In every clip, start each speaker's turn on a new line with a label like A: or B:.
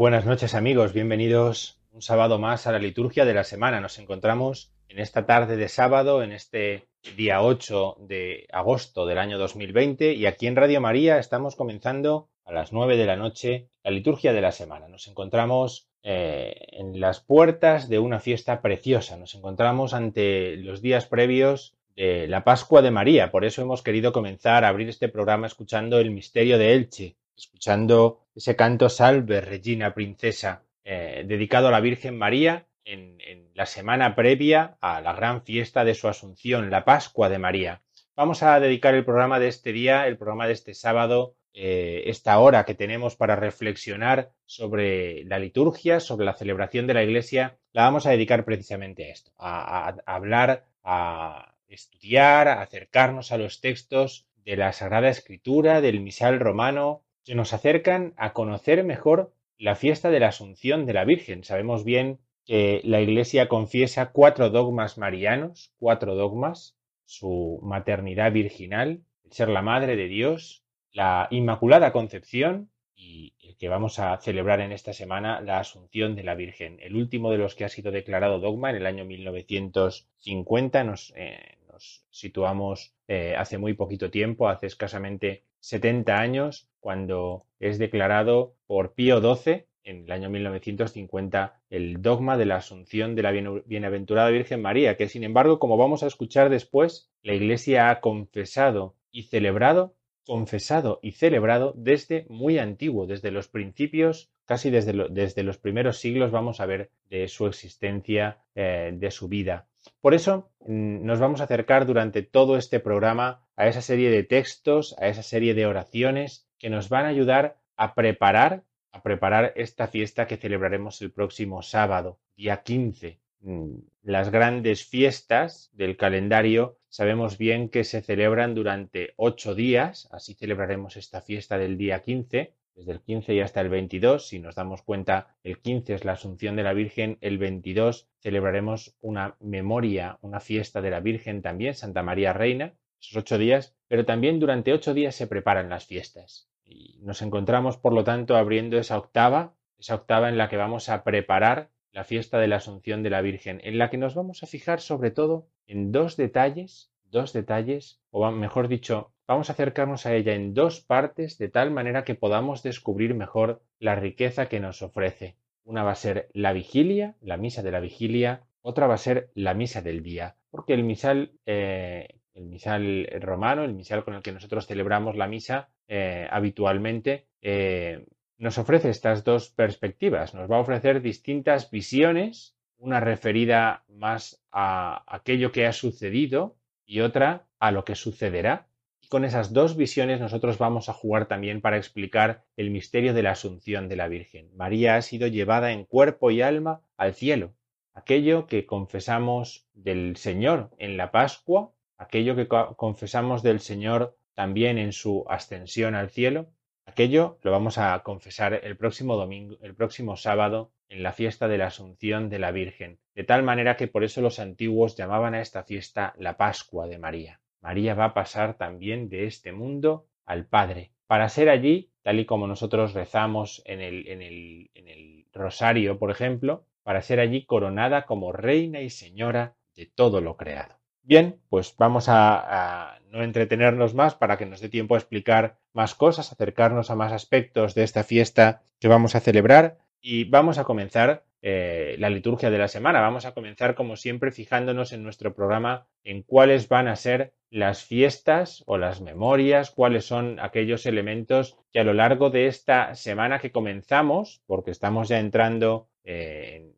A: Buenas noches amigos, bienvenidos un sábado más a la liturgia de la semana. Nos encontramos en esta tarde de sábado, en este día 8 de agosto del año 2020 y aquí en Radio María estamos comenzando a las 9 de la noche la liturgia de la semana. Nos encontramos eh, en las puertas de una fiesta preciosa, nos encontramos ante los días previos de la Pascua de María, por eso hemos querido comenzar a abrir este programa escuchando el misterio de Elche, escuchando ese canto Salve, Regina Princesa, eh, dedicado a la Virgen María, en, la semana previa a la gran fiesta de su Asunción, la Pascua de María. Vamos a dedicar el programa de este día, el programa de este sábado, eh, esta hora que tenemos para reflexionar sobre la liturgia, sobre la celebración de la Iglesia, la vamos a dedicar precisamente a esto, a hablar, a estudiar, a acercarnos a los textos de la Sagrada Escritura, del misal romano, que nos acercan a conocer mejor la fiesta de la Asunción de la Virgen. Sabemos bien que la Iglesia confiesa cuatro dogmas marianos, cuatro dogmas, su maternidad virginal, el ser la madre de Dios, la Inmaculada Concepción y el que vamos a celebrar en esta semana, la Asunción de la Virgen. El último de los que ha sido declarado dogma en el año 1950 nos, eh, nos situamos eh, hace muy poquito tiempo, hace escasamente 70 años, cuando es declarado por Pío XII en el año 1950 el dogma de la asunción de la bienaventurada Virgen María, que sin embargo, como vamos a escuchar después, la Iglesia ha confesado y celebrado, confesado y celebrado desde muy antiguo, desde los principios, casi desde, desde los primeros siglos vamos a ver de su existencia, eh, de su vida. Por eso mm, nos vamos a acercar durante todo este programa a esa serie de textos, a esa serie de oraciones que nos van a ayudar a preparar, a preparar esta fiesta que celebraremos el próximo sábado, día 15. Mm, las grandes fiestas del calendario sabemos bien que se celebran durante ocho días, así celebraremos esta fiesta del día 15, desde el 15 y hasta el 22. Si nos damos cuenta, el 15 es la Asunción de la Virgen, el 22 celebraremos una memoria, una fiesta de la Virgen también, Santa María Reina, esos ocho días, pero también durante ocho días se preparan las fiestas. Y nos encontramos, por lo tanto, abriendo esa octava, esa octava en la que vamos a preparar la fiesta de la Asunción de la Virgen, en la que nos vamos a fijar sobre todo en dos detalles, dos detalles, o mejor dicho, vamos a acercarnos a ella en dos partes de tal manera que podamos descubrir mejor la riqueza que nos ofrece. Una va a ser la vigilia, la misa de la vigilia, otra va a ser la misa del día, porque el misal, eh, el misal romano, el misal con el que nosotros celebramos la misa eh, habitualmente, eh, nos ofrece estas dos perspectivas, nos va a ofrecer distintas visiones, una referida más a aquello que ha sucedido y otra a lo que sucederá con esas dos visiones nosotros vamos a jugar también para explicar el misterio de la Asunción de la Virgen. María ha sido llevada en cuerpo y alma al cielo. Aquello que confesamos del Señor en la Pascua, aquello que confesamos del Señor también en su ascensión al cielo, aquello lo vamos a confesar el próximo domingo, el próximo sábado en la fiesta de la Asunción de la Virgen, de tal manera que por eso los antiguos llamaban a esta fiesta la Pascua de María. María va a pasar también de este mundo al Padre, para ser allí, tal y como nosotros rezamos en el, en el, en el rosario, por ejemplo, para ser allí coronada como reina y señora de todo lo creado. Bien, pues vamos a, no entretenernos más para que nos dé tiempo a explicar más cosas, acercarnos a más aspectos de esta fiesta que vamos a celebrar y vamos a comenzar eh, la liturgia de la semana. Vamos a comenzar, como siempre, fijándonos en nuestro programa en cuáles van a ser las fiestas o las memorias, cuáles son aquellos elementos que a lo largo de esta semana que comenzamos, porque estamos ya entrando eh,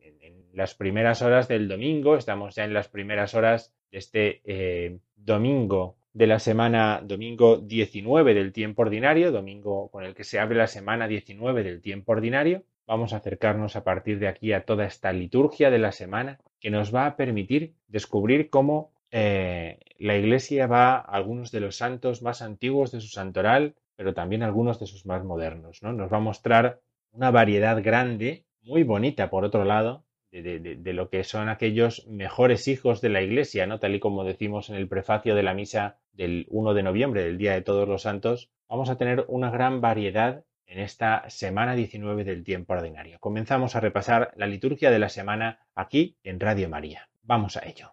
A: las primeras horas del domingo, estamos ya en las primeras horas de este eh, domingo de la semana, domingo 19 del tiempo ordinario, domingo con el que se abre la semana 19 del tiempo ordinario, Vamos a acercarnos a partir de aquí a toda esta liturgia de la semana que nos va a permitir descubrir cómo eh, la Iglesia va a algunos de los santos más antiguos de su santoral, pero también algunos de sus más modernos. ¿no? Nos va a mostrar una variedad grande, muy bonita por otro lado, de, lo que son aquellos mejores hijos de la Iglesia, ¿no? Tal y como decimos en el prefacio de la misa del 1 de noviembre, del Día de Todos los Santos, vamos a tener una gran variedad en esta semana 19 del tiempo ordinario. Comenzamos a repasar la liturgia de la semana aquí en Radio María. Vamos a ello.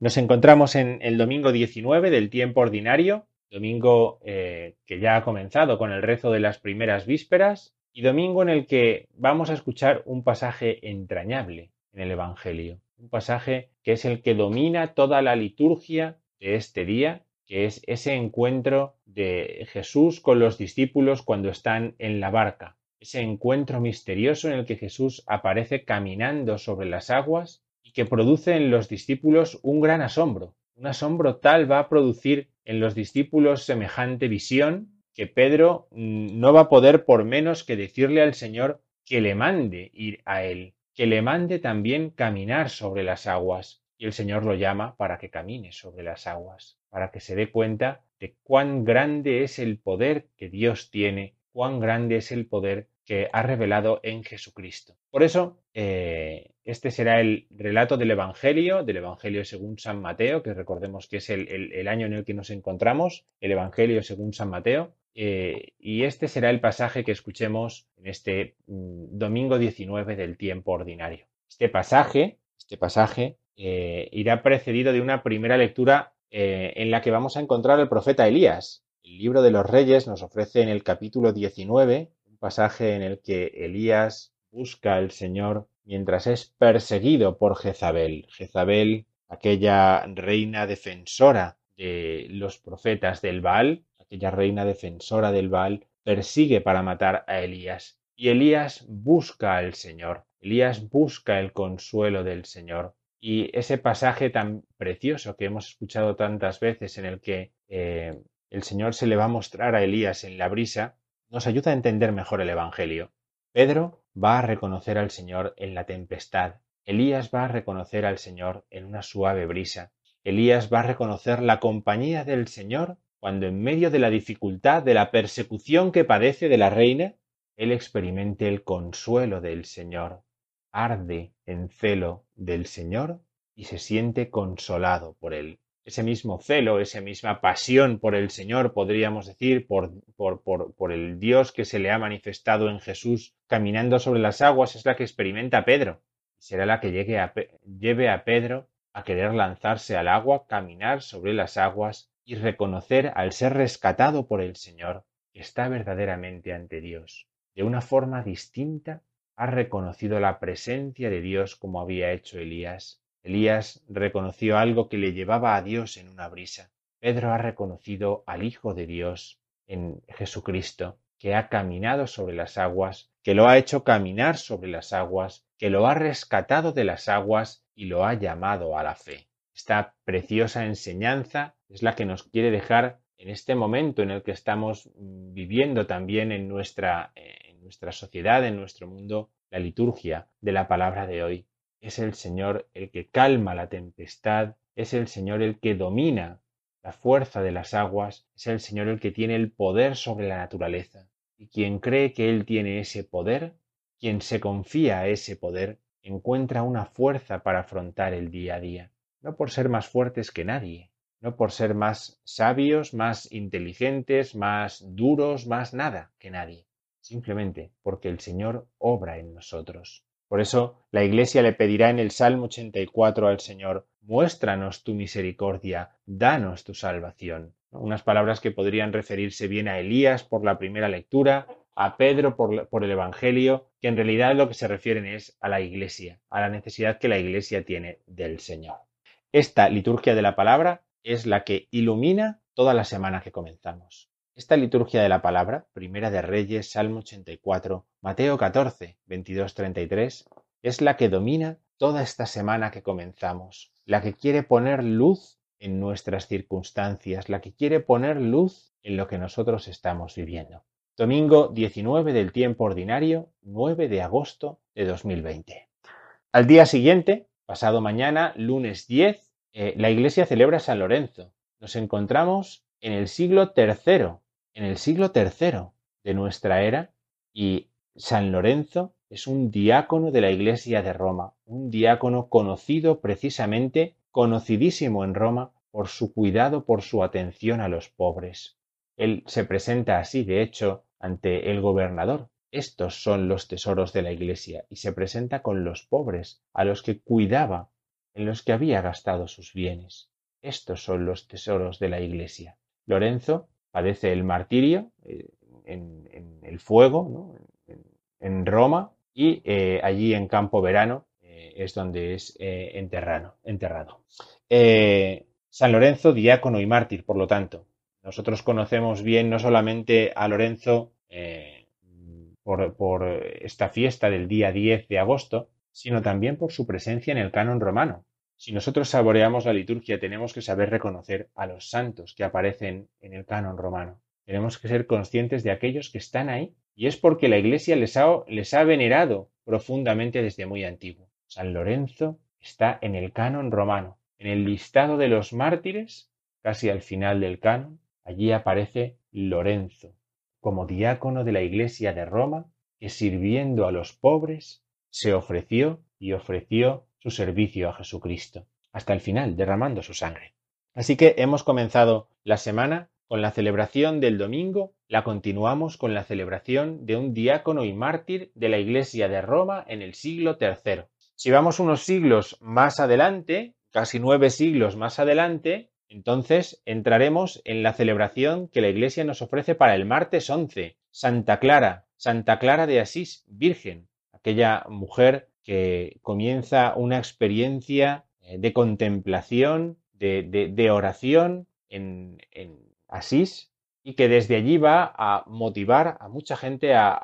A: Nos encontramos en el domingo 19 del tiempo ordinario, domingo eh, que ya ha comenzado con el rezo de las primeras vísperas y domingo en el que vamos a escuchar un pasaje entrañable en el Evangelio, un pasaje que es el que domina toda la liturgia de este día que es ese encuentro de Jesús con los discípulos cuando están en la barca. ese encuentro misterioso en el que Jesús aparece caminando sobre las aguas y que produce en los discípulos un gran asombro. Un asombro tal va a producir en los discípulos semejante visión que Pedro mm, no va a poder por menos que decirle al Señor que le mande ir a él, que le mande también caminar sobre las aguas. Y el Señor lo llama para que camine sobre las aguas, para que se dé cuenta de cuán grande es el poder que Dios tiene, cuán grande es el poder que ha revelado en Jesucristo. Por eso, eh, este será el relato del Evangelio, del Evangelio según San Mateo, que recordemos que es el, año en el que nos encontramos, el Evangelio según San Mateo, eh, y este será el pasaje que escuchemos en este mm, domingo 19 del tiempo ordinario. Este pasaje, este pasaje eh, irá precedido de una primera lectura en la que vamos a encontrar al profeta Elías. El libro de los Reyes nos ofrece en el capítulo 19 pasaje en el que Elías busca al Señor mientras es perseguido por Jezabel. Jezabel, aquella reina defensora de los profetas del Baal, aquella reina defensora del Baal, persigue para matar a Elías. Y Elías busca al Señor. Elías busca el consuelo del Señor. Y ese pasaje tan precioso que hemos escuchado tantas veces en el que eh, el Señor se le va a mostrar a Elías en la brisa, nos ayuda a entender mejor el Evangelio. Pedro va a reconocer al Señor en la tempestad. Elías va a reconocer al Señor en una suave brisa. Elías va a reconocer la compañía del Señor cuando en medio de la dificultad, de la persecución que padece de la reina, él experimente el consuelo del Señor, arde en celo del Señor y se siente consolado por él ese mismo celo, esa misma pasión por el Señor, podríamos decir, por, por, el Dios que se le ha manifestado en Jesús caminando sobre las aguas, es la que experimenta Pedro. Será la que llegue lleve a Pedro a querer lanzarse al agua, caminar sobre las aguas y reconocer al ser rescatado por el Señor que está verdaderamente ante Dios. De una forma distinta ha reconocido la presencia de Dios como había hecho Elías Elías reconoció algo que le llevaba a Dios en una brisa. Pedro ha reconocido al Hijo de Dios en Jesucristo, que ha caminado sobre las aguas, que lo ha hecho caminar sobre las aguas, que lo ha rescatado de las aguas y lo ha llamado a la fe. Esta preciosa enseñanza es la que nos quiere dejar en este momento en el que estamos viviendo también en nuestra, eh, en nuestra sociedad, en nuestro mundo, la liturgia de la palabra de hoy. Es el Señor el que calma la tempestad, es el Señor el que domina la fuerza de las aguas, es el Señor el que tiene el poder sobre la naturaleza. Y quien cree que Él tiene ese poder, quien se confía a ese poder, encuentra una fuerza para afrontar el día a día, no por ser más fuertes que nadie, no por ser más sabios, más inteligentes, más duros, más nada que nadie, simplemente porque el Señor obra en nosotros. Por eso la Iglesia le pedirá en el Salmo 84 al Señor, muéstranos tu misericordia, danos tu salvación. Unas palabras que podrían referirse bien a Elías por la primera lectura, a Pedro por, por, el Evangelio, que en realidad lo que se refieren es a la Iglesia, a la necesidad que la Iglesia tiene del Señor. Esta liturgia de la palabra es la que ilumina toda la semana que comenzamos. Esta liturgia de la palabra, Primera de Reyes, Salmo 84, Mateo 14, 22, 33, es la que domina toda esta semana que comenzamos, la que quiere poner luz en nuestras circunstancias, la que quiere poner luz en lo que nosotros estamos viviendo. Domingo 19 del tiempo ordinario, 9 de agosto de 2020. Al día siguiente, pasado mañana, lunes 10, eh, la iglesia celebra San Lorenzo. Nos encontramos en el siglo III en el siglo III de nuestra era y San Lorenzo es un diácono de la Iglesia de Roma, un diácono conocido precisamente, conocidísimo en Roma por su cuidado, por su atención a los pobres. Él se presenta así, de hecho, ante el gobernador. Estos son los tesoros de la Iglesia y se presenta con los pobres, a los que cuidaba, en los que había gastado sus bienes. Estos son los tesoros de la Iglesia. Lorenzo padece el martirio eh, en, el fuego, en, Roma, y eh, allí en Campo Verano eh, es donde es enterrado. San Lorenzo, diácono y mártir, por lo tanto. Nosotros conocemos bien no solamente a Lorenzo por, por esta fiesta del día 10 de agosto, sino también por su presencia en el canon romano. Si nosotros saboreamos la liturgia, tenemos que saber reconocer a los santos que aparecen en el canon romano. Tenemos que ser conscientes de aquellos que están ahí, y es porque la Iglesia les ha, venerado profundamente desde muy antiguo. San Lorenzo está en el canon romano, en el listado de los mártires, casi al final del canon, allí aparece Lorenzo, como diácono de la Iglesia de Roma, que sirviendo a los pobres se ofreció y ofreció su servicio a Jesucristo, hasta el final, derramando su sangre. Así que hemos comenzado la semana con la celebración del domingo, la continuamos con la celebración de un diácono y mártir de la Iglesia de Roma en el siglo III. Si vamos unos siglos más adelante, casi nueve siglos más adelante, entonces entraremos en la celebración que la Iglesia nos ofrece para el martes 11, Santa Clara, Santa Clara de Asís, Virgen, aquella mujer que comienza una experiencia eh, de contemplación, de, oración en, Asís y que desde allí va a motivar a mucha gente, a,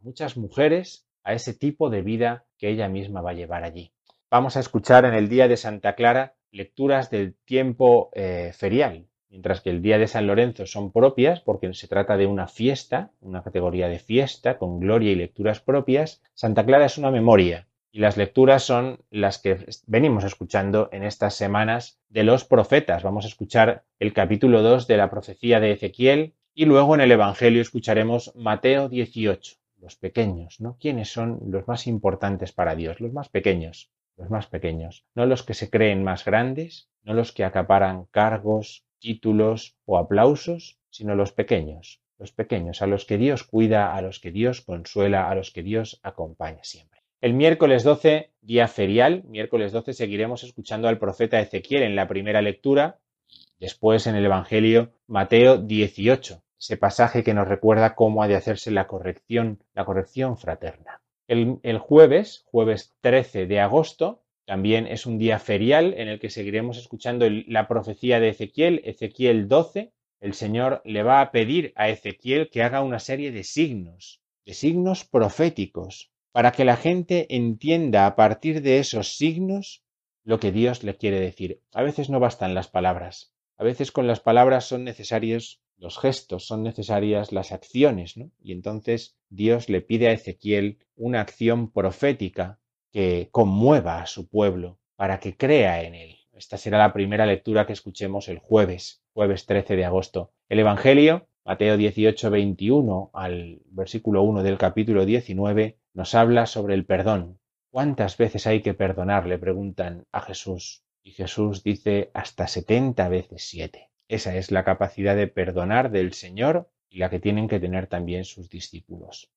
A: muchas mujeres, a ese tipo de vida que ella misma va a llevar allí. Vamos a escuchar en el día de Santa Clara lecturas del tiempo eh, ferial, mientras que el día de San Lorenzo son propias porque se trata de una fiesta, una categoría de fiesta con gloria y lecturas propias, Santa Clara es una memoria y las lecturas son las que venimos escuchando en estas semanas de los profetas. Vamos a escuchar el capítulo 2 de la profecía de Ezequiel y luego en el Evangelio escucharemos Mateo 18, los pequeños, ¿no? ¿Quiénes son los más importantes para Dios? Los más pequeños, los más pequeños, no los que se creen más grandes, no los que acaparan cargos, títulos o aplausos, sino los pequeños, los pequeños, a los que Dios cuida, a los que Dios consuela, a los que Dios acompaña siempre. El miércoles 12, día ferial, miércoles 12 seguiremos escuchando al profeta Ezequiel en la primera lectura, después en el Evangelio Mateo 18, ese pasaje que nos recuerda cómo ha de hacerse la corrección, la corrección fraterna. El, el jueves, jueves 13 de agosto, también es un día ferial en el que seguiremos escuchando la profecía de Ezequiel, Ezequiel 12. El Señor le va a pedir a Ezequiel que haga una serie de signos, de signos proféticos, para que la gente entienda a partir de esos signos lo que Dios le quiere decir. A veces no bastan las palabras, a veces con las palabras son necesarios los gestos, son necesarias las acciones, ¿no? Y entonces Dios le pide a Ezequiel una acción profética que conmueva a su pueblo para que crea en él. Esta será la primera lectura que escuchemos el jueves, jueves 13 de agosto. El Evangelio, Mateo 18, 21 al versículo 1 del capítulo 19, nos habla sobre el perdón. ¿Cuántas veces hay que perdonar? le preguntan a Jesús. Y Jesús dice hasta setenta veces siete. Esa es la capacidad de perdonar del Señor y la que tienen que tener también sus discípulos.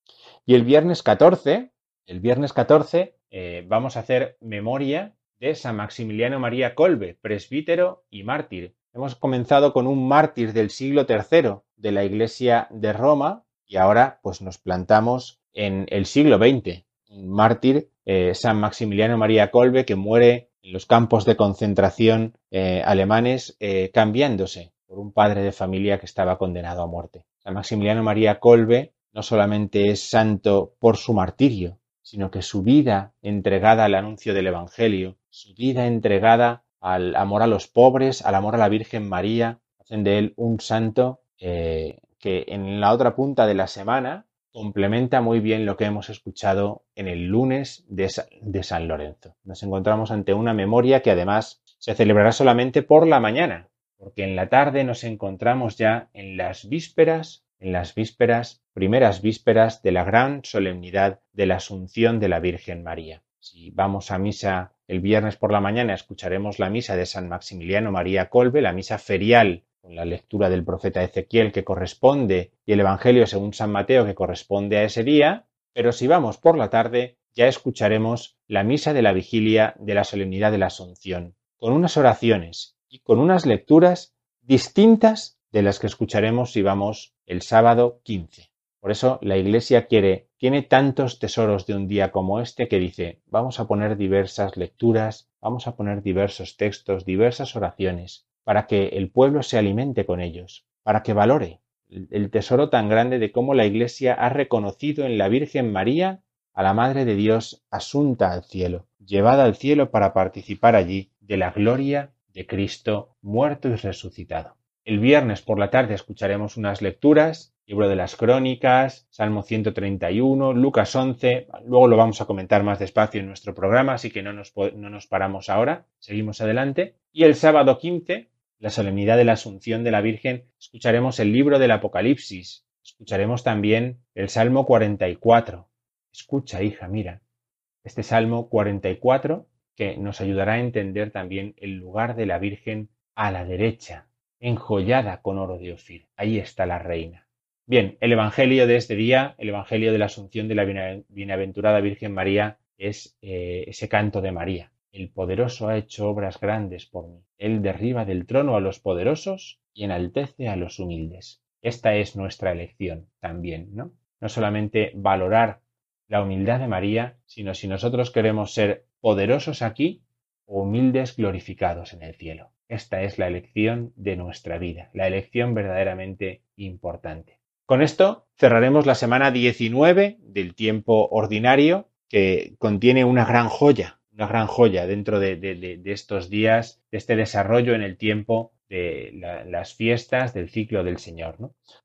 A: Y el viernes 14, el viernes 14 eh, vamos a hacer memoria de San Maximiliano María Colbe, presbítero y mártir. Hemos comenzado con un mártir del siglo III de la Iglesia de Roma y ahora pues nos plantamos en el siglo XX. Un mártir, eh, San Maximiliano María Kolbe, que muere en los campos de concentración eh, alemanes cambiándose por un padre de familia que estaba condenado a muerte. San Maximiliano María Kolbe no solamente es santo por su martirio, sino que su vida entregada al anuncio del Evangelio, su vida entregada al amor a los pobres, al amor a la Virgen María, hacen de él un santo que en la otra punta de la semana complementa muy bien lo que hemos escuchado en el lunes de, San Lorenzo. Nos encontramos ante una memoria que además se celebrará solamente por la mañana, porque en la tarde nos encontramos ya en las vísperas, en las vísperas, primeras vísperas de la gran solemnidad de la Asunción de la Virgen María. Si vamos a misa el viernes por la mañana, escucharemos la misa de San Maximiliano María Colbe, la misa ferial con la lectura del profeta Ezequiel que corresponde y el Evangelio según San Mateo que corresponde a ese día, pero si vamos por la tarde ya escucharemos la misa de la vigilia de la solemnidad de la Asunción, con unas oraciones y con unas lecturas distintas de las que escucharemos si vamos el sábado 15. Por eso la Iglesia quiere, tiene tantos tesoros de un día como este que dice, vamos a poner diversas lecturas, vamos a poner diversos textos, diversas oraciones, para que el pueblo se alimente con ellos, para que valore el tesoro tan grande de cómo la Iglesia ha reconocido en la Virgen María a la Madre de Dios asunta al cielo, llevada al cielo para participar allí de la gloria de Cristo muerto y resucitado. El viernes por la tarde escucharemos unas lecturas, libro de las crónicas, Salmo 131, Lucas 11, luego lo vamos a comentar más despacio en nuestro programa, así que no nos, no nos paramos ahora, seguimos adelante. Y el sábado 15 la solemnidad de la Asunción de la Virgen, escucharemos el libro del Apocalipsis, escucharemos también el Salmo 44. Escucha, hija, mira, este Salmo 44 que nos ayudará a entender también el lugar de la Virgen a la derecha, enjollada con oro de Ofir. Ahí está la reina. Bien, el Evangelio de este día, el Evangelio de la Asunción de la Bienaventurada Virgen María, es eh, ese canto de María. El poderoso ha hecho obras grandes por mí. Él derriba del trono a los poderosos y enaltece a los humildes. Esta es nuestra elección también, ¿no? No solamente valorar la humildad de María, sino si nosotros queremos ser poderosos aquí o humildes glorificados en el cielo. Esta es la elección de nuestra vida, la elección verdaderamente importante. Con esto cerraremos la semana 19 del tiempo ordinario que contiene una gran joya, una gran joya dentro de, estos días, de este desarrollo en el tiempo de las fiestas del ciclo del Señor.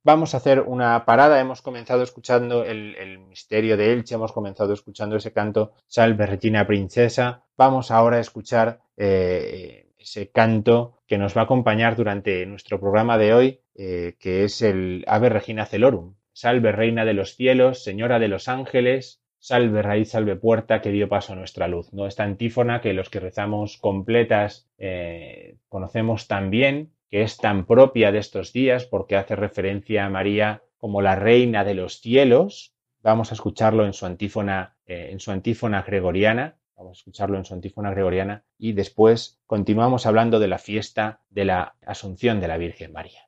A: Vamos a hacer una parada. Hemos comenzado escuchando el, misterio de Elche, hemos comenzado escuchando ese canto Salve Regina Princesa. Vamos ahora a escuchar eh, ese canto que nos va a acompañar durante nuestro programa de hoy, eh, que es el Ave Regina Celorum. Salve Reina de los cielos, Señora de los ángeles, Salve raíz, salve puerta que dio paso a nuestra luz. ¿no? Esta antífona que los que rezamos completas eh, conocemos tan bien, que es tan propia de estos días porque hace referencia a María como la reina de los cielos. Vamos a escucharlo en su antífona, eh, en su antífona gregoriana. Vamos a escucharlo en su antífona gregoriana y después continuamos hablando de la fiesta de la Asunción de la Virgen María.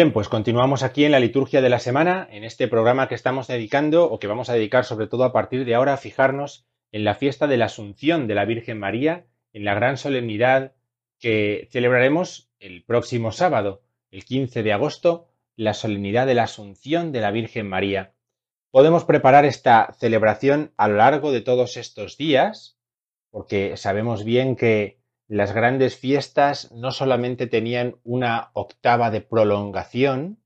A: Bien, pues continuamos aquí en la liturgia de la semana, en este programa que estamos dedicando o que vamos a dedicar sobre todo a partir de ahora a fijarnos en la fiesta de la Asunción de la Virgen María, en la gran solemnidad que celebraremos el próximo sábado, el 15 de agosto, la solemnidad de la Asunción de la Virgen María. Podemos preparar esta celebración a lo largo de todos estos días, porque sabemos bien que las grandes fiestas no solamente tenían una octava de prolongación,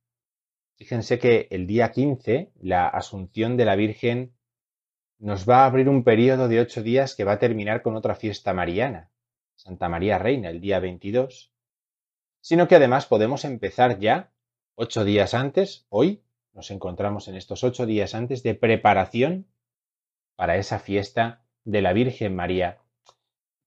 A: fíjense que el día 15, la Asunción de la Virgen, nos va a abrir un periodo de ocho días que va a terminar con otra fiesta mariana, Santa María Reina, el día 22, sino que además podemos empezar ya ocho días antes, hoy nos encontramos en estos ocho días antes de preparación para esa fiesta de la Virgen María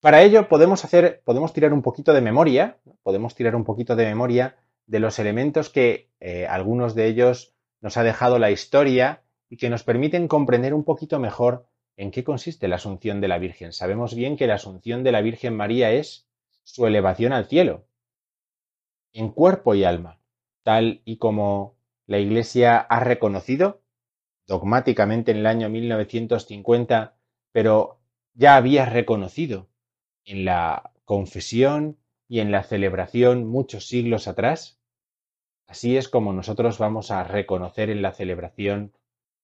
A: para ello podemos hacer, podemos tirar un poquito de memoria, podemos tirar un poquito de memoria de los elementos que eh, algunos de ellos nos ha dejado la historia y que nos permiten comprender un poquito mejor en qué consiste la asunción de la Virgen. Sabemos bien que la asunción de la Virgen María es su elevación al cielo, en cuerpo y alma, tal y como la Iglesia ha reconocido dogmáticamente en el año 1950, pero ya había reconocido en la confesión y en la celebración muchos siglos atrás, así es como nosotros vamos a reconocer en la celebración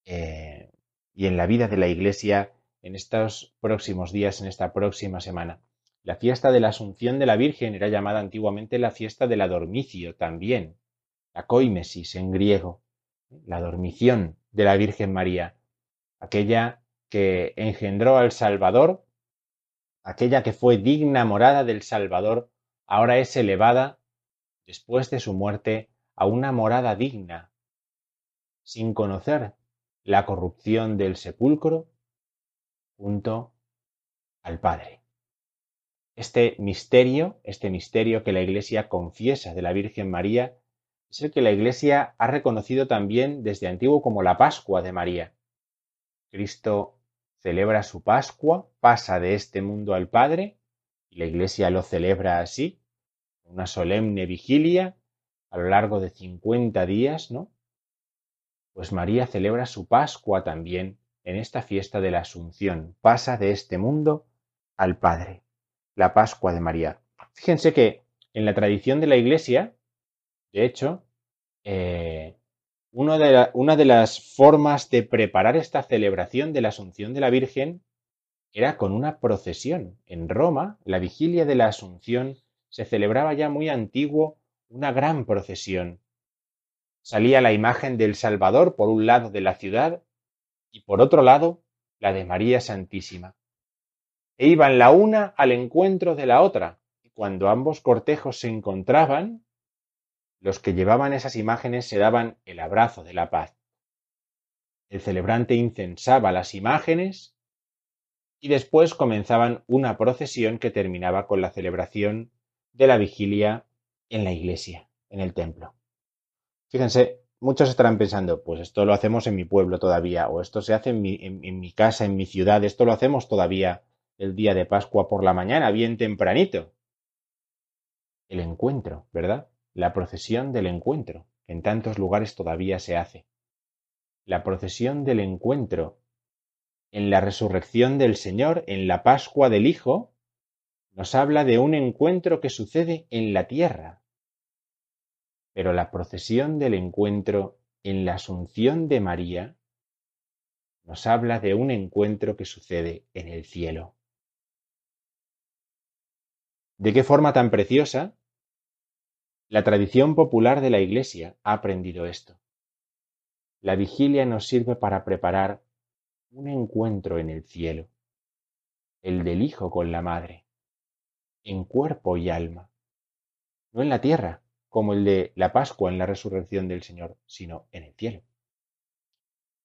A: eh, y en la vida de la Iglesia en estos próximos días, en esta próxima semana. La fiesta de la Asunción de la Virgen era llamada antiguamente la fiesta de la también, la coimesis en griego, la dormición de la Virgen María, aquella que engendró al Salvador aquella que fue digna morada del Salvador, ahora es elevada, después de su muerte, a una morada digna, sin conocer la corrupción del sepulcro junto al Padre. Este misterio, este misterio que la Iglesia confiesa de la Virgen María, es el que la Iglesia ha reconocido también desde antiguo como la Pascua de María. Cristo celebra su Pascua, pasa de este mundo al Padre, y la Iglesia lo celebra así, una solemne vigilia a lo largo de 50 días, ¿no? Pues María celebra su Pascua también en esta fiesta de la Asunción, pasa de este mundo al Padre, la Pascua de María. Fíjense que en la tradición de la Iglesia, de hecho, eh, una de las formas de preparar esta celebración de la Asunción de la Virgen era con una procesión. En Roma, la vigilia de la Asunción se celebraba ya muy antiguo una gran procesión. Salía la imagen del Salvador por un lado de la ciudad y por otro lado la de María Santísima. E iban la una al encuentro de la otra, y cuando ambos cortejos se encontraban, los que llevaban esas imágenes se daban el abrazo de la paz. El celebrante incensaba las imágenes y después comenzaban una procesión que terminaba con la celebración de la vigilia en la iglesia, en el templo. Fíjense, muchos estarán pensando, pues esto lo hacemos en mi pueblo todavía, o esto se hace en mi, en, mi casa, en mi ciudad, esto lo hacemos todavía el día de Pascua por la mañana, bien tempranito. El encuentro, ¿verdad? La procesión del encuentro, que en tantos lugares todavía se hace. La procesión del encuentro en la resurrección del Señor, en la Pascua del Hijo, nos habla de un encuentro que sucede en la tierra. Pero la procesión del encuentro en la Asunción de María nos habla de un encuentro que sucede en el cielo. ¿De qué forma tan preciosa? La tradición popular de la Iglesia ha aprendido esto. La vigilia nos sirve para preparar un encuentro en el cielo, el del Hijo con la Madre en cuerpo y alma, no en la tierra, como el de la Pascua en la resurrección del Señor, sino en el cielo.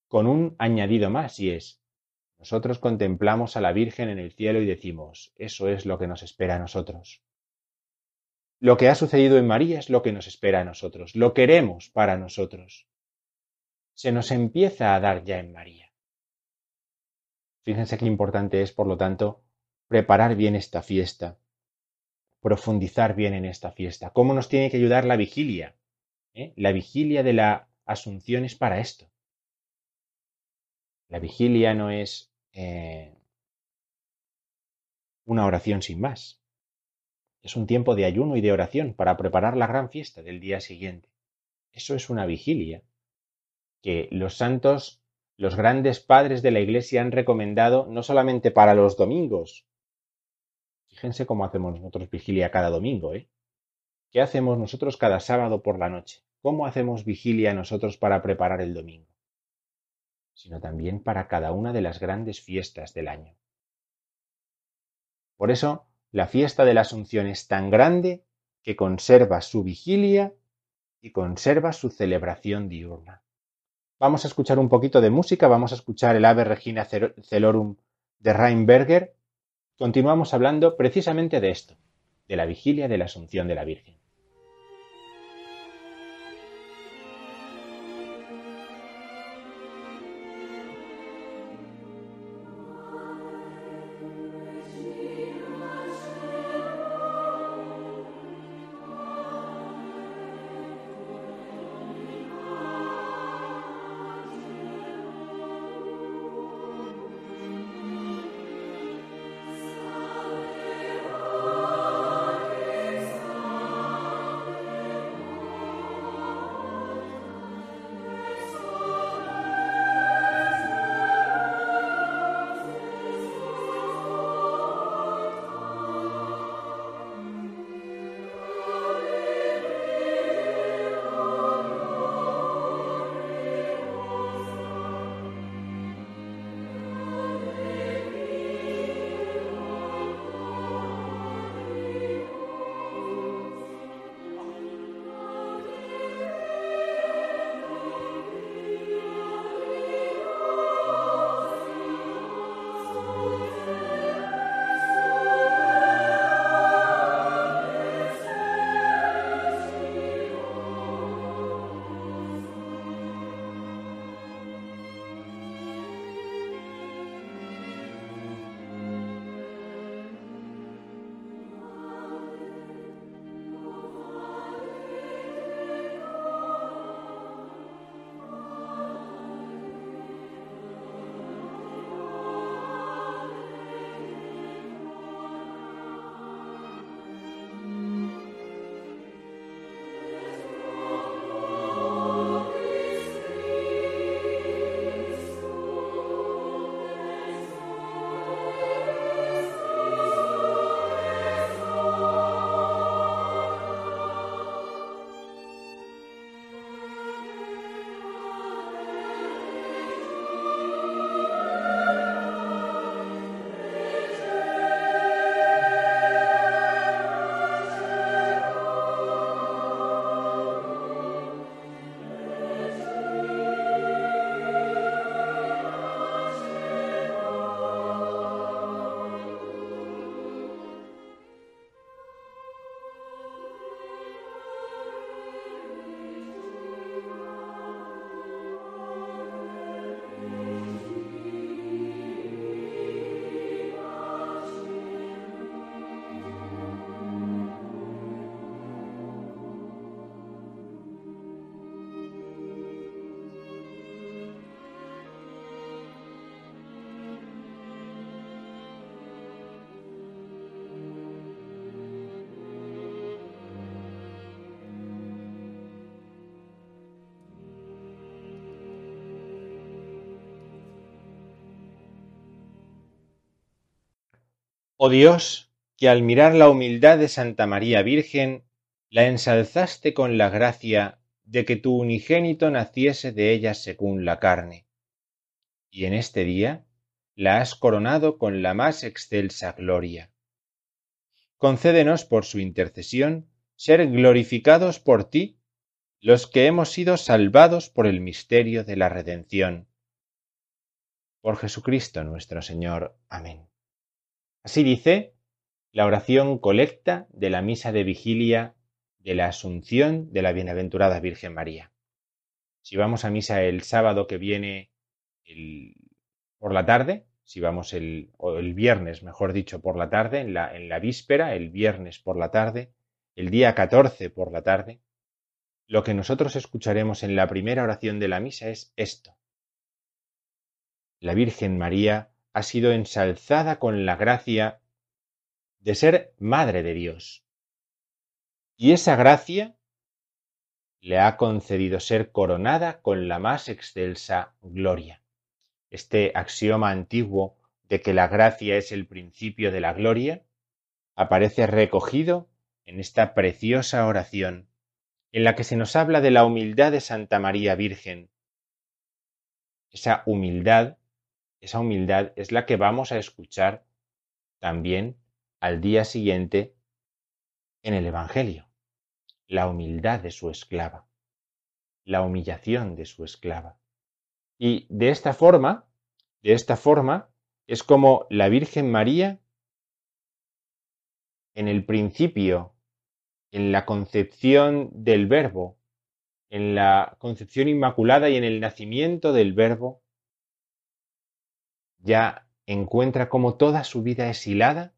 A: Con un añadido más, y es, nosotros contemplamos a la Virgen en el cielo y decimos, eso es lo que nos espera a nosotros. Lo que ha sucedido en María es lo que nos espera a nosotros, lo queremos para nosotros. Se nos empieza a dar ya en María. Fíjense qué importante es, por lo tanto, preparar bien esta fiesta, profundizar bien en esta fiesta. ¿Cómo nos tiene que ayudar la vigilia? ¿Eh? La vigilia de la Asunción es para esto. La vigilia no es eh, una oración sin más. Es un tiempo de ayuno y de oración para preparar la gran fiesta del día siguiente. Eso es una vigilia que los santos, los grandes padres de la Iglesia han recomendado no solamente para los domingos, Fíjense cómo hacemos nosotros vigilia cada domingo, ¿eh? ¿Qué hacemos nosotros cada sábado por la noche? ¿Cómo hacemos vigilia nosotros para preparar el domingo? Sino también para cada una de las grandes fiestas del año. Por eso, la fiesta de la Asunción es tan grande que conserva su vigilia y conserva su celebración diurna. Vamos a escuchar un poquito de música, vamos a escuchar el Ave Regina Celorum de Reinberger continuamos hablando precisamente de esto, de la vigilia de la Asunción de la Virgen. Oh Dios, que al mirar la humildad de Santa María Virgen, la ensalzaste con la gracia de que tu unigénito naciese de ella según la carne. Y en este día la has coronado con la más excelsa gloria. Concédenos por su intercesión ser glorificados por ti, los que hemos sido salvados por el misterio de la redención. Por Jesucristo nuestro Señor. Amén. Así dice la oración colecta de la misa de vigilia de la Asunción de la Bienaventurada Virgen María. Si vamos a misa el sábado que viene por la tarde, si vamos el, el viernes, mejor dicho, por la tarde, en la, en la víspera, el viernes por la tarde, el día 14 por la tarde, lo que nosotros escucharemos en la primera oración de la misa es esto. La Virgen María ha sido ensalzada con la gracia de ser Madre de Dios. Y esa gracia le ha concedido ser coronada con la más excelsa gloria. Este axioma antiguo de que la gracia es el principio de la gloria aparece recogido en esta preciosa oración en la que se nos habla de la humildad de Santa María Virgen. Esa humildad, esa humildad es la que vamos a escuchar también al día siguiente en el Evangelio la humildad de su esclava, la humillación de su esclava. Y de esta forma, de esta forma, es como la Virgen María, en el principio, en la concepción del Verbo, en la concepción inmaculada y en el nacimiento del Verbo, ya encuentra como toda su vida es hilada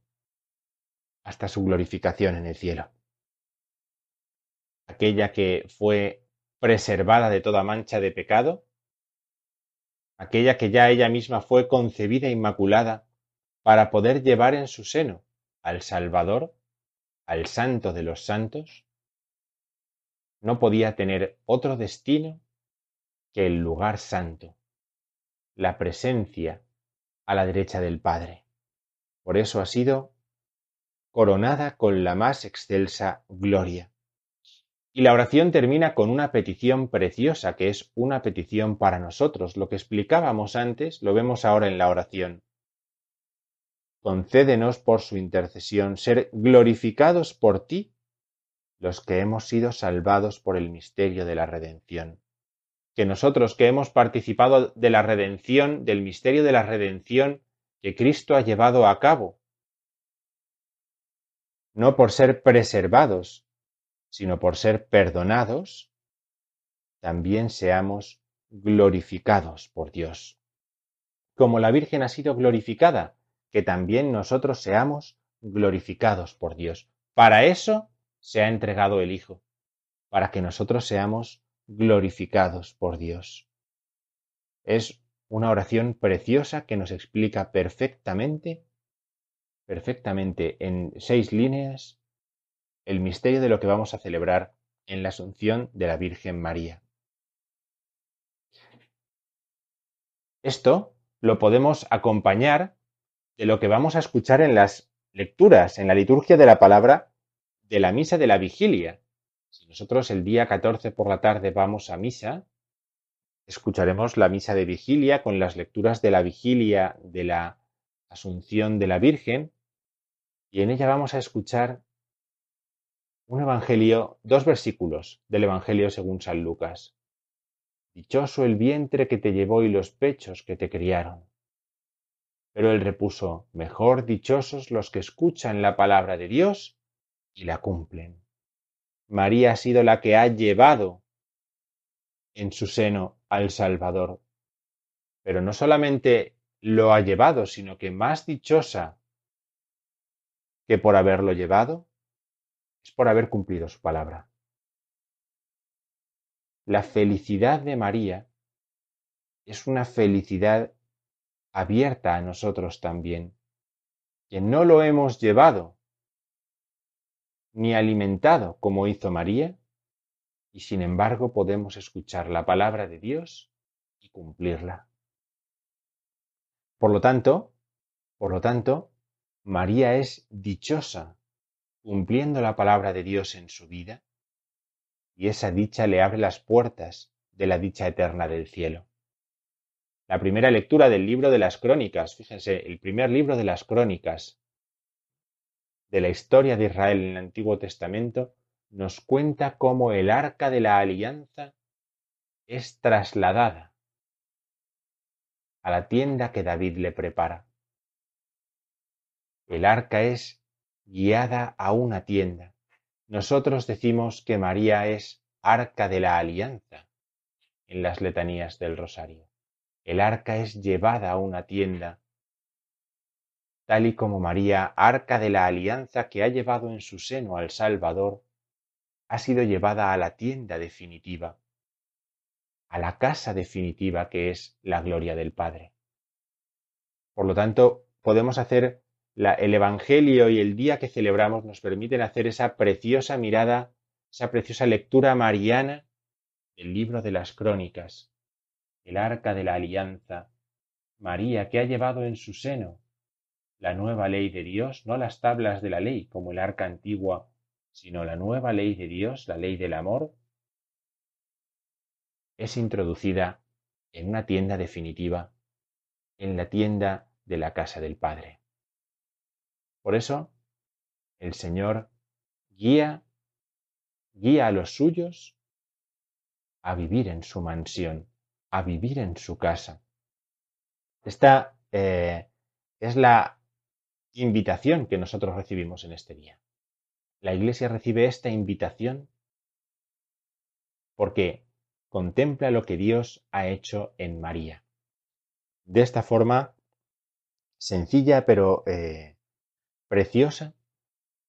A: hasta su glorificación en el cielo. Aquella que fue preservada de toda mancha de pecado, aquella que ya ella misma fue concebida inmaculada para poder llevar en su seno al Salvador, al Santo de los Santos, no podía tener otro destino que el lugar santo, la presencia a la derecha del Padre. Por eso ha sido coronada con la más excelsa gloria. Y la oración termina con una petición preciosa, que es una petición para nosotros. Lo que explicábamos antes lo vemos ahora en la oración. Concédenos por su intercesión ser glorificados por ti, los que hemos sido salvados por el misterio de la redención. Que nosotros que hemos participado de la redención, del misterio de la redención que Cristo ha llevado a cabo, no por ser preservados, sino por ser perdonados, también seamos glorificados por Dios. Como la Virgen ha sido glorificada, que también nosotros seamos glorificados por Dios. Para eso se ha entregado el Hijo, para que nosotros seamos glorificados por Dios. Es una oración preciosa que nos explica perfectamente, perfectamente en seis líneas, el misterio de lo que vamos a celebrar en la Asunción de la Virgen María. Esto lo podemos acompañar de lo que vamos a escuchar en las lecturas, en la liturgia de la palabra de la misa de la vigilia. Si nosotros el día 14 por la tarde vamos a misa, escucharemos la misa de vigilia con las lecturas de la vigilia de la Asunción de la Virgen y en ella vamos a escuchar un evangelio, dos versículos del Evangelio según San Lucas. Dichoso el vientre que te llevó y los pechos que te criaron. Pero él repuso, mejor dichosos los que escuchan la palabra de Dios y la cumplen. María ha sido la que ha llevado en su seno al Salvador. Pero no solamente lo ha llevado, sino que más dichosa que por haberlo llevado es por haber cumplido su palabra. La felicidad de María es una felicidad abierta a nosotros también, que no lo hemos llevado ni alimentado como hizo María, y sin embargo podemos escuchar la palabra de Dios y cumplirla. Por lo tanto, por lo tanto, María es dichosa cumpliendo la palabra de Dios en su vida y esa dicha le abre las puertas de la dicha eterna del cielo. La primera lectura del libro de las crónicas, fíjense, el primer libro de las crónicas de la historia de Israel en el Antiguo Testamento nos cuenta cómo el arca de la alianza es trasladada a la tienda que David le prepara. El arca es guiada a una tienda. Nosotros decimos que María es arca de la alianza en las letanías del rosario. El arca es llevada a una tienda, tal y como María, arca de la alianza que ha llevado en su seno al Salvador, ha sido llevada a la tienda definitiva, a la casa definitiva que es la gloria del Padre. Por lo tanto, podemos hacer el Evangelio y el día que celebramos nos permiten hacer esa preciosa mirada, esa preciosa lectura mariana del libro de las crónicas, el arca de la alianza, María que ha llevado en su seno la nueva ley de Dios, no las tablas de la ley como el arca antigua, sino la nueva ley de Dios, la ley del amor, es introducida en una tienda definitiva, en la tienda de la casa del Padre. Por eso, el Señor guía, guía a los suyos a vivir en su mansión, a vivir en su casa. Esta eh, es la invitación que nosotros recibimos en este día. La Iglesia recibe esta invitación porque contempla lo que Dios ha hecho en María. De esta forma, sencilla pero eh, preciosa,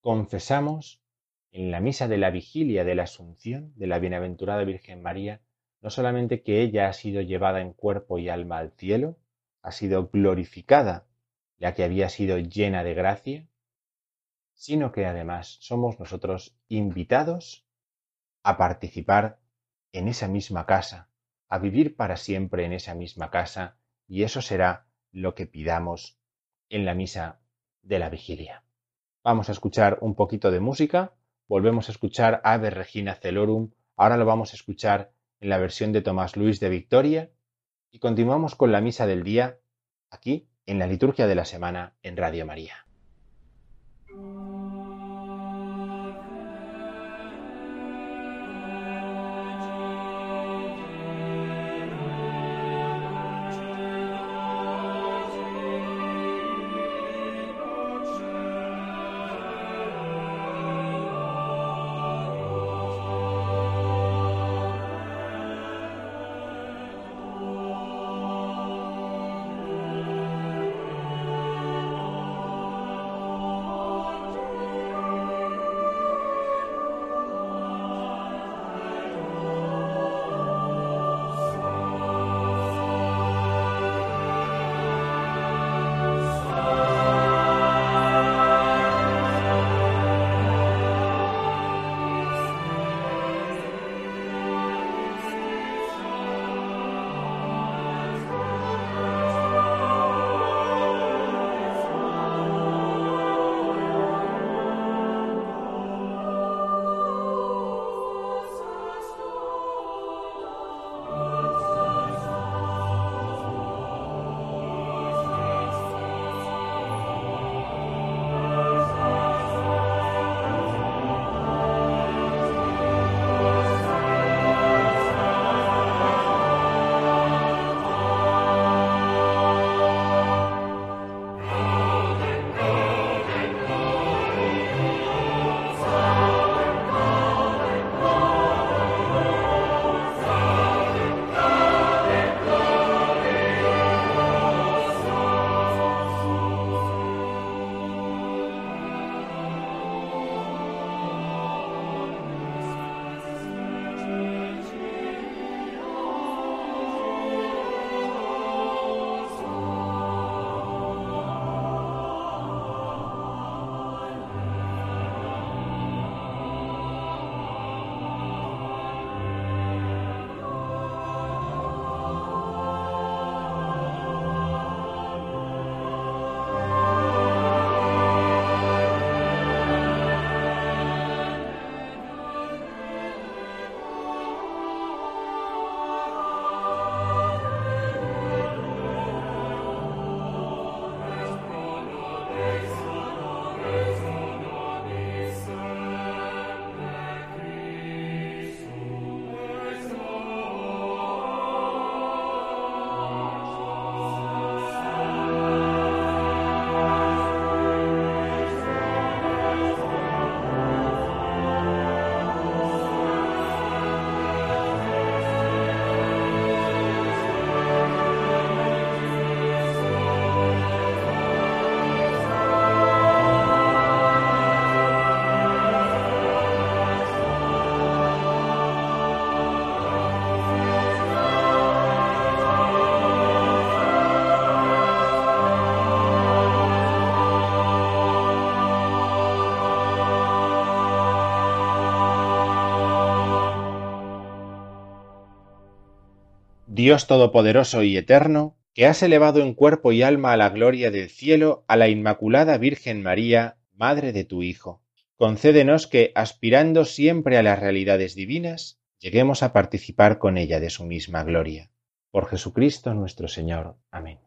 A: confesamos en la misa de la vigilia de la Asunción de la Bienaventurada Virgen María, no solamente que ella ha sido llevada en cuerpo y alma al cielo, ha sido glorificada, ya que había sido llena de gracia, sino que además somos nosotros invitados a participar en esa misma casa, a vivir para siempre en esa misma casa, y eso será lo que pidamos en la misa de la vigilia. Vamos a escuchar un poquito de música, volvemos a escuchar Ave Regina Celorum, ahora lo vamos a escuchar en la versión de Tomás Luis de Victoria y continuamos con la misa del día aquí en la liturgia de la semana en Radio María. Dios Todopoderoso y Eterno, que has elevado en cuerpo y alma a la gloria del cielo a la Inmaculada Virgen María, Madre de tu Hijo. Concédenos que, aspirando siempre a las realidades divinas, lleguemos a participar con ella de su misma gloria. Por Jesucristo nuestro Señor. Amén.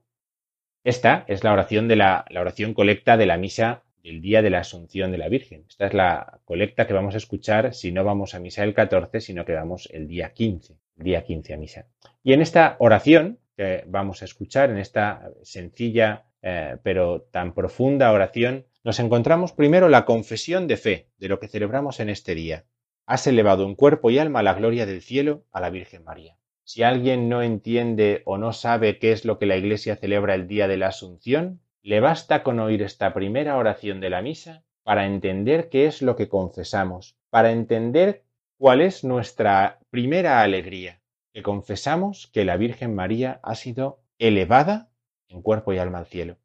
A: Esta es la oración de la, la oración colecta de la misa del día de la Asunción de la Virgen. Esta es la colecta que vamos a escuchar si no vamos a misa el 14, sino que vamos el día 15, el día 15 a misa. Y en esta oración que vamos a escuchar, en esta sencilla eh, pero tan profunda oración, nos encontramos primero la confesión de fe de lo que celebramos en este día. Has elevado en cuerpo y alma la gloria del cielo a la Virgen María. Si alguien no entiende o no sabe qué es lo que la Iglesia celebra el día de la Asunción, le basta con oír esta primera oración de la misa para entender qué es lo que confesamos, para entender cuál es nuestra primera alegría, que confesamos que la Virgen María ha sido elevada en cuerpo y alma al cielo.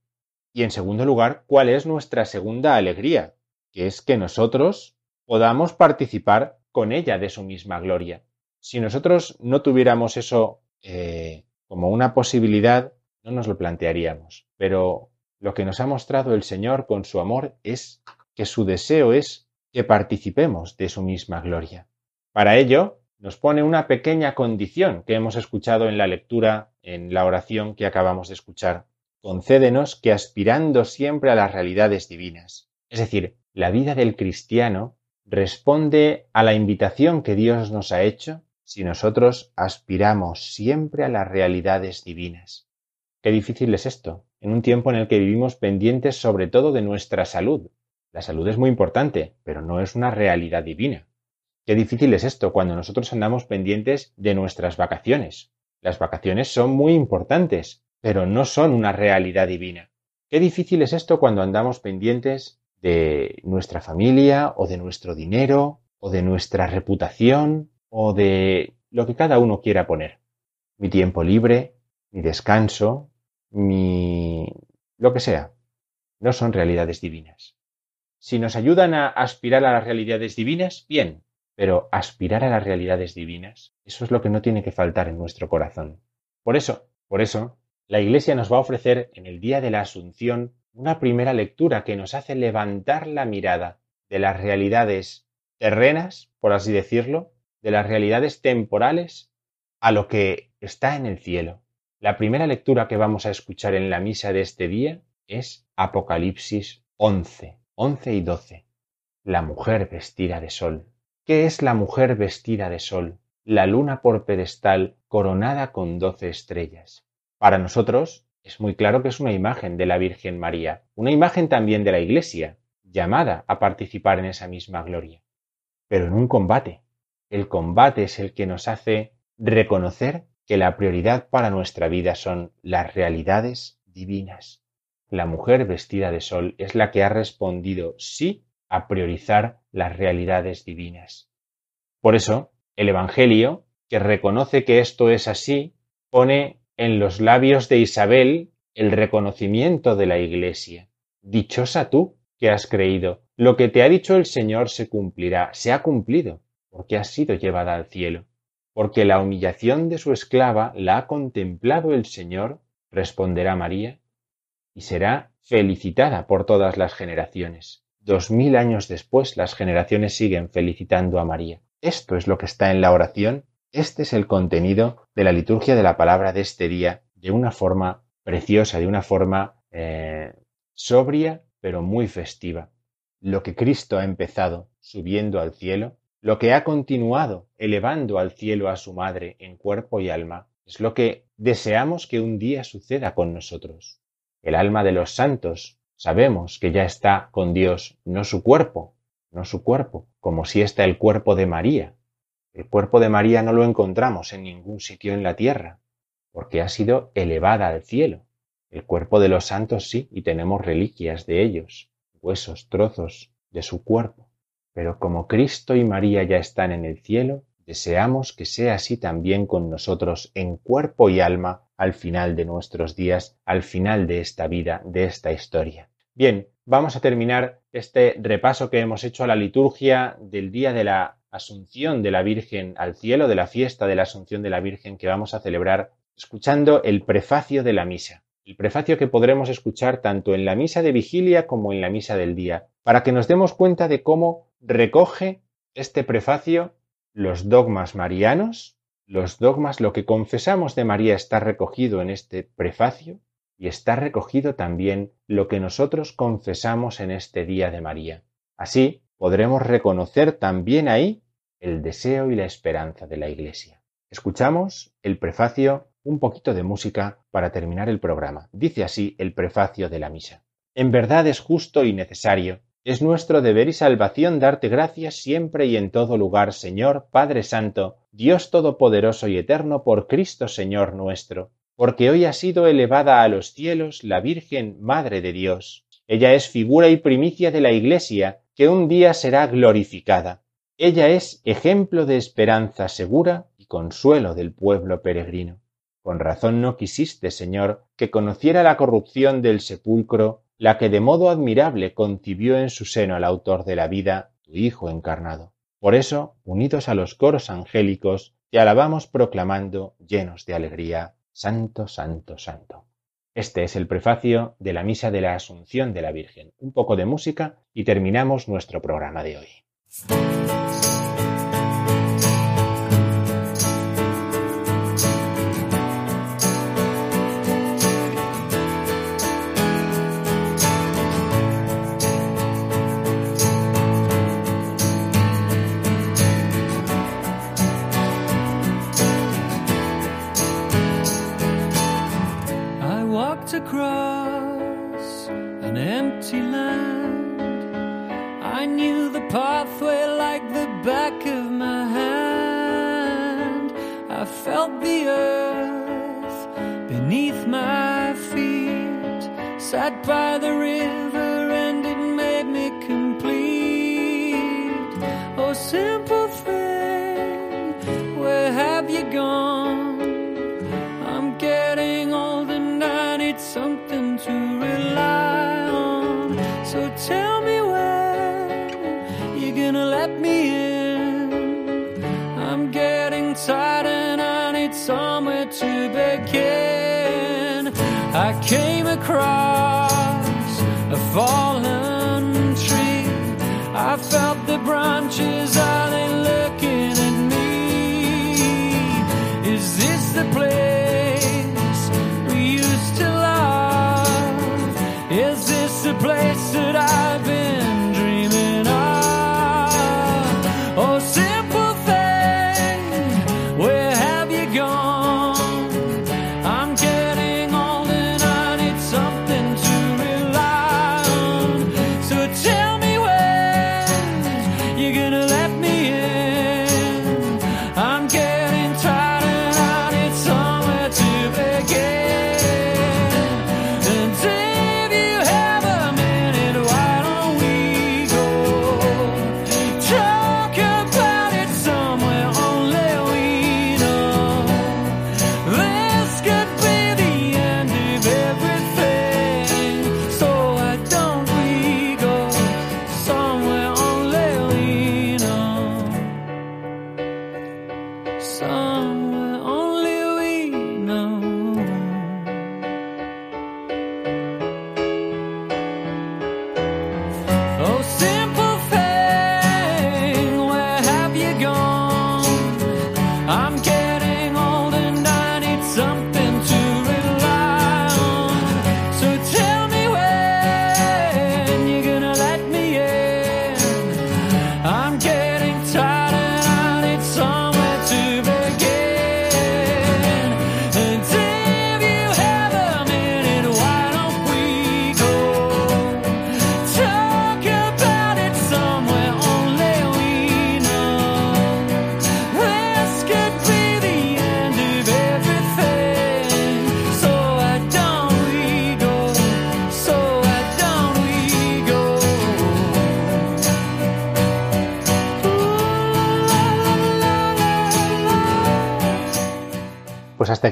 A: Y en segundo lugar, cuál es nuestra segunda alegría, que es que nosotros podamos participar con ella de su misma gloria. Si nosotros no tuviéramos eso eh, como una posibilidad, no nos lo plantearíamos. Pero lo que nos ha mostrado el Señor con su amor es que su deseo es que participemos de su misma gloria. Para ello, nos pone una pequeña condición que hemos escuchado en la lectura, en la oración que acabamos de escuchar. Concédenos que aspirando siempre a las realidades divinas. Es decir, la vida del cristiano responde a la invitación que Dios nos ha hecho si nosotros aspiramos siempre a las realidades divinas. Qué difícil es esto, en un tiempo en el que vivimos pendientes sobre todo de nuestra salud. La salud es muy importante, pero no es una realidad divina. Qué difícil es esto cuando nosotros andamos pendientes de nuestras vacaciones. Las vacaciones son muy importantes, pero no son una realidad divina. Qué difícil es esto cuando andamos pendientes de nuestra familia o de nuestro dinero o de nuestra reputación o de lo que cada uno quiera poner. Mi tiempo libre, mi descanso, lo que sea, no son realidades divinas. Si nos ayudan a aspirar a las realidades divinas, bien, pero aspirar a las realidades divinas, eso es lo que no tiene que faltar en nuestro corazón. Por eso, por eso, la Iglesia nos va a ofrecer en el día de la Asunción una primera lectura que nos hace levantar la mirada de las realidades terrenas, por así decirlo, de las realidades temporales a lo que está en el cielo, la primera lectura que vamos a escuchar en la misa de este día es Apocalipsis 11, 11 y 12. La mujer vestida de sol. ¿Qué es la mujer vestida de sol? La luna por pedestal coronada con doce estrellas. Para nosotros es muy claro que es una imagen de la Virgen María, una imagen también de la Iglesia, llamada a participar en esa misma gloria. Pero en un combate. El combate es el que nos hace reconocer que la prioridad para nuestra vida son las realidades divinas. La mujer vestida de sol es la que ha respondido sí a priorizar las realidades divinas. Por eso, el Evangelio, que reconoce que esto es así, pone en los labios de Isabel el reconocimiento de la Iglesia. Dichosa tú que has creído. Lo que te ha dicho el Señor se cumplirá, se ha cumplido, porque has sido llevada al cielo porque la humillación de su esclava la ha contemplado el Señor, responderá María, y será felicitada por todas las generaciones. Dos mil años después las generaciones siguen felicitando a María. Esto es lo que está en la oración, este es el contenido de la liturgia de la palabra de este día, de una forma preciosa, de una forma eh, sobria, pero muy festiva. Lo que Cristo ha empezado subiendo al cielo, lo que ha continuado elevando al cielo a su Madre en cuerpo y alma es lo que deseamos que un día suceda con nosotros. El alma de los santos sabemos que ya está con Dios, no su cuerpo, no su cuerpo, como si está el cuerpo de María. El cuerpo de María no lo encontramos en ningún sitio en la tierra, porque ha sido elevada al cielo. El cuerpo de los santos sí, y tenemos reliquias de ellos, huesos, trozos de su cuerpo. Pero como Cristo y María ya están en el cielo, deseamos que sea así también con nosotros en cuerpo y alma al final de nuestros días, al final de esta vida, de esta historia. Bien, vamos a terminar este repaso que hemos hecho a la liturgia del día de la Asunción de la Virgen al cielo, de la fiesta de la Asunción de la Virgen que vamos a celebrar
B: escuchando el prefacio de la misa, el prefacio que podremos escuchar tanto en la misa de vigilia como en la misa del día, para que nos demos cuenta de cómo recoge este prefacio los dogmas marianos, los dogmas, lo que confesamos de María está recogido en este prefacio y está recogido también lo que nosotros confesamos en este día de María. Así podremos reconocer también ahí el deseo y la esperanza de la Iglesia. Escuchamos el prefacio, un poquito de música para terminar el programa. Dice así el prefacio de la misa. En verdad es justo y necesario es nuestro deber y salvación darte gracias siempre y en todo lugar, Señor, Padre Santo, Dios Todopoderoso y Eterno, por Cristo Señor nuestro, porque hoy ha sido elevada a los cielos la Virgen Madre de Dios. Ella es figura y primicia de la Iglesia, que un día será glorificada. Ella es ejemplo de esperanza segura y consuelo del pueblo peregrino. Con razón no quisiste, Señor, que conociera la corrupción del sepulcro la que de modo admirable concibió en su seno al autor de la vida, tu Hijo encarnado. Por eso, unidos a los coros angélicos, te alabamos proclamando, llenos de alegría, Santo, Santo, Santo. Este es el prefacio de la Misa de la Asunción de la Virgen. Un poco de música y terminamos nuestro programa de hoy. felt the earth beneath my feet. Sat by the river and it made me complete. Oh, simple thing, where have you gone? I'm getting old and I need something to rely I came across a fallen tree. I felt the branches are they looking at me. Is this the place we used to love? Is this the place that I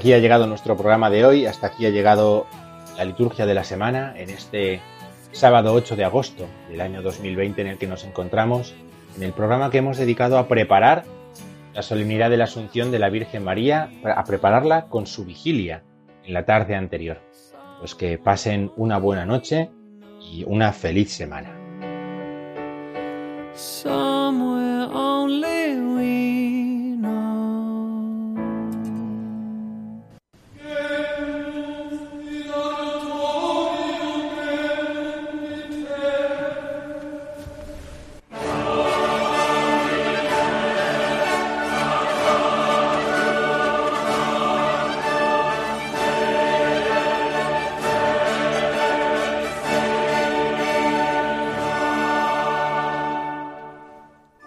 B: aquí ha llegado nuestro programa de hoy, hasta aquí ha llegado la liturgia de la semana en este sábado 8 de agosto del año 2020 en el que nos encontramos, en el programa que hemos dedicado a preparar
A: la solemnidad de la Asunción de la Virgen María, a prepararla con su vigilia en la tarde anterior. Pues que pasen una buena noche y una feliz semana.